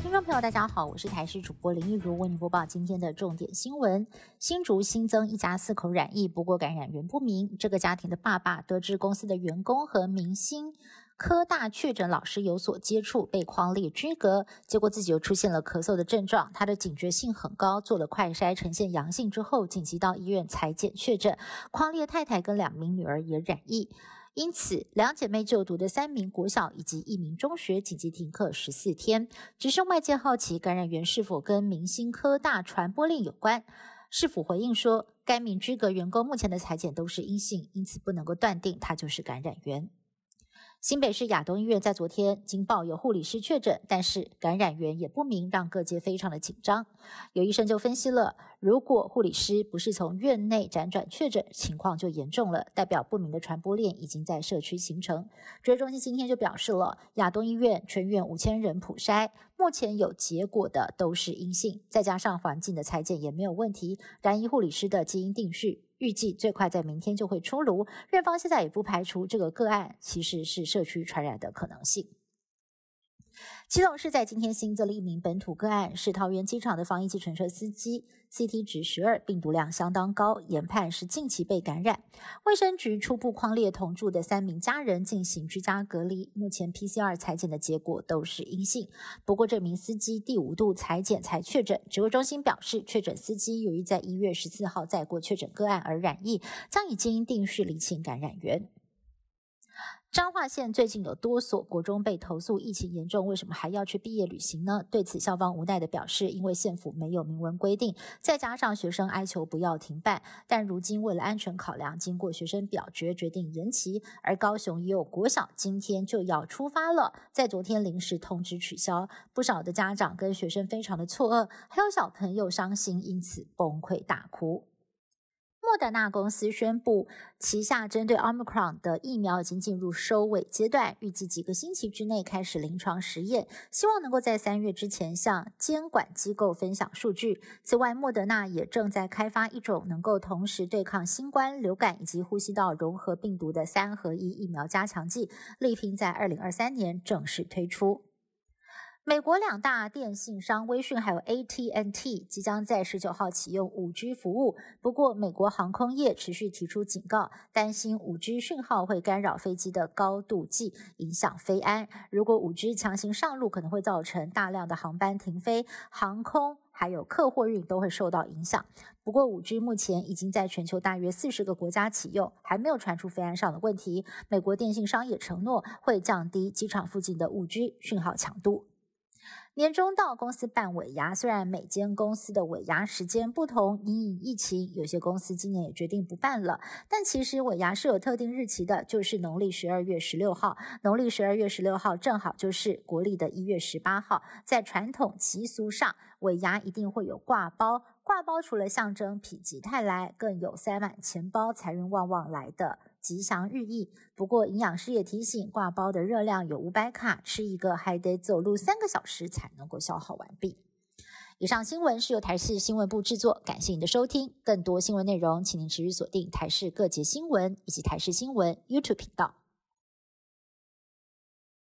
听众朋友，大家好，我是台视主播林玉如，为您播报今天的重点新闻。新竹新增一家四口染疫，不过感染源不明。这个家庭的爸爸得知公司的员工和明星科大确诊老师有所接触，被框列居隔，结果自己又出现了咳嗽的症状。他的警觉性很高，做了快筛呈现阳性之后，紧急到医院裁检确诊。框列太太跟两名女儿也染疫。因此，两姐妹就读的三名国小以及一名中学紧急停课十四天。只是外界好奇感染源是否跟明星科大传播链有关。市府回应说，该名居格员工目前的裁剪都是阴性，因此不能够断定他就是感染源。新北市亚东医院在昨天经报有护理师确诊，但是感染源也不明，让各界非常的紧张。有医生就分析了，如果护理师不是从院内辗转确诊，情况就严重了，代表不明的传播链已经在社区形成。指挥中心今天就表示了，亚东医院全院五千人普筛，目前有结果的都是阴性，再加上环境的裁剪也没有问题，然医护理师的基因定序。预计最快在明天就会出炉。院方现在也不排除这个个案其实是社区传染的可能性。基隆市在今天新增了一名本土个案，是桃园机场的防疫计程车司机，CT 值十二，病毒量相当高，研判是近期被感染。卫生局初步框列同住的三名家人进行居家隔离，目前 PCR 裁剪的结果都是阴性。不过这名司机第五度裁剪才确诊，指挥中心表示，确诊司机由于在一月十四号载过确诊个案而染疫，将以基因定序厘清感染源。彰化县最近有多所国中被投诉疫情严重，为什么还要去毕业旅行呢？对此，校方无奈的表示，因为县府没有明文规定，再加上学生哀求不要停办，但如今为了安全考量，经过学生表决，决定延期。而高雄也有国小今天就要出发了，在昨天临时通知取消，不少的家长跟学生非常的错愕，还有小朋友伤心，因此崩溃大哭。莫德纳公司宣布，旗下针对 Omicron 的疫苗已经进入收尾阶段，预计几个星期之内开始临床实验，希望能够在三月之前向监管机构分享数据。此外，莫德纳也正在开发一种能够同时对抗新冠、流感以及呼吸道融合病毒的三合一疫苗加强剂，力拼在二零二三年正式推出。美国两大电信商微讯还有 AT&T 即将在十九号启用五 G 服务，不过美国航空业持续提出警告，担心五 G 讯号会干扰飞机的高度计，影响飞安。如果五 G 强行上路，可能会造成大量的航班停飞，航空还有客货运都会受到影响。不过五 G 目前已经在全球大约四十个国家启用，还没有传出飞安上的问题。美国电信商也承诺会降低机场附近的五 G 讯号强度。年终到，公司办尾牙，虽然每间公司的尾牙时间不同，因疫情，有些公司今年也决定不办了。但其实尾牙是有特定日期的，就是农历十二月十六号。农历十二月十六号正好就是国历的一月十八号。在传统习俗上，尾牙一定会有挂包，挂包除了象征否极泰来，更有塞满钱包、财运旺旺来的。吉祥寓意。不过，营养师也提醒，挂包的热量有五百卡，吃一个还得走路三个小时才能够消耗完毕。以上新闻是由台视新闻部制作，感谢您的收听。更多新闻内容，请您持续锁定台视各节新闻以及台视新闻 YouTube 频道。